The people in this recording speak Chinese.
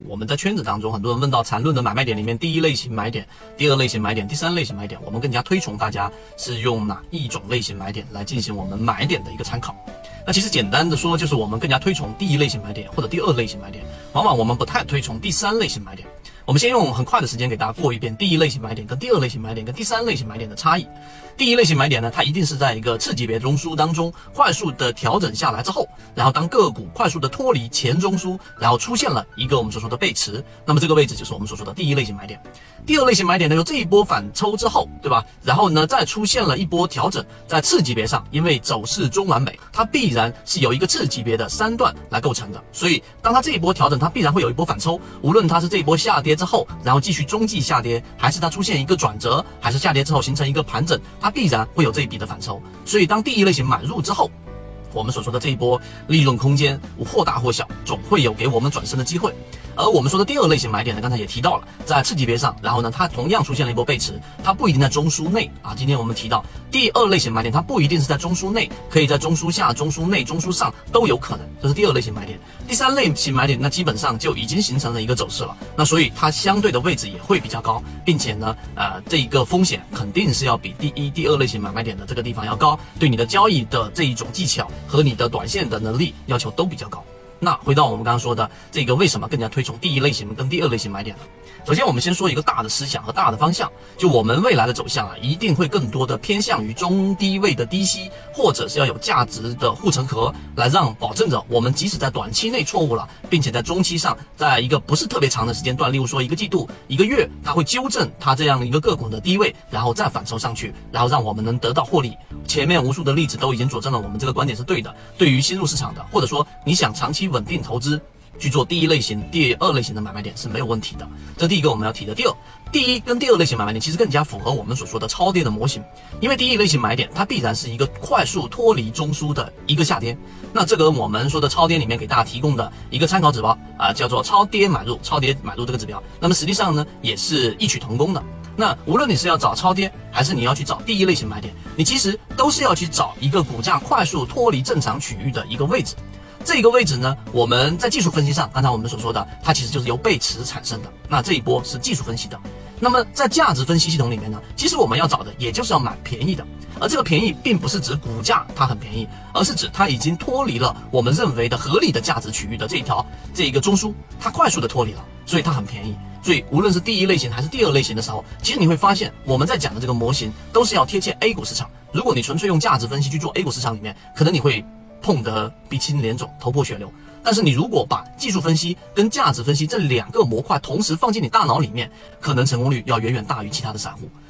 我们在圈子当中，很多人问到缠论的买卖点里面，第一类型买点、第二类型买点、第三类型买点，我们更加推崇大家是用哪一种类型买点来进行我们买点的一个参考。那其实简单的说，就是我们更加推崇第一类型买点或者第二类型买点，往往我们不太推崇第三类型买点。我们先用很快的时间给大家过一遍第一类型买点跟第二类型买点跟第三类型买点的差异。第一类型买点呢，它一定是在一个次级别中枢当中快速的调整下来之后，然后当个股快速的脱离前中枢，然后出现了一个我们所说的背驰，那么这个位置就是我们所说的第一类型买点。第二类型买点呢，就这一波反抽之后，对吧？然后呢，再出现了一波调整，在次级别上，因为走势中完美，它必然是有一个次级别的三段来构成的，所以当它这一波调整，它必然会有一波反抽，无论它是这一波下跌之后，然后继续中继下跌，还是它出现一个转折，还是下跌之后形成一个盘整，它必然会有这一笔的反抽。所以当第一类型买入之后，我们所说的这一波利润空间或大或小，总会有给我们转身的机会。而我们说的第二类型买点呢，刚才也提到了，在次级别上，然后呢，它同样出现了一波背驰，它不一定在中枢内啊。今天我们提到第二类型买点，它不一定是在中枢内，可以在中枢下、中枢内、中枢上都有可能，这是第二类型买点。第三类型买点，那基本上就已经形成了一个走势了，那所以它相对的位置也会比较高，并且呢，呃，这一个风险肯定是要比第一、第二类型买卖点的这个地方要高，对你的交易的这一种技巧和你的短线的能力要求都比较高。那回到我们刚刚说的这个，为什么更加推崇第一类型跟第二类型买点呢？首先，我们先说一个大的思想和大的方向，就我们未来的走向啊，一定会更多的偏向于中低位的低吸，或者是要有价值的护城河，来让保证着我们即使在短期内错误了，并且在中期上，在一个不是特别长的时间段，例如说一个季度、一个月，它会纠正它这样的一个个股的低位，然后再反抽上去，然后让我们能得到获利。前面无数的例子都已经佐证了我们这个观点是对的。对于新入市场的，或者说你想长期稳定投资，去做第一类型、第二类型的买卖点是没有问题的。这第一个我们要提的。第二，第一跟第二类型买卖点其实更加符合我们所说的超跌的模型，因为第一类型买点它必然是一个快速脱离中枢的一个下跌。那这个我们说的超跌里面给大家提供的一个参考指标啊，叫做超跌买入、超跌买入这个指标。那么实际上呢，也是异曲同工的。那无论你是要找超跌，还是你要去找第一类型买点，你其实都是要去找一个股价快速脱离正常区域的一个位置。这个位置呢，我们在技术分析上，刚才我们所说的，它其实就是由背驰产生的。那这一波是技术分析的。那么在价值分析系统里面呢，其实我们要找的也就是要买便宜的。而这个便宜并不是指股价它很便宜，而是指它已经脱离了我们认为的合理的价值区域的这一条这一个中枢，它快速的脱离了，所以它很便宜。所以，无论是第一类型还是第二类型的时候，其实你会发现，我们在讲的这个模型都是要贴切 A 股市场。如果你纯粹用价值分析去做 A 股市场里面，可能你会碰得鼻青脸肿、头破血流。但是你如果把技术分析跟价值分析这两个模块同时放进你大脑里面，可能成功率要远远大于其他的散户。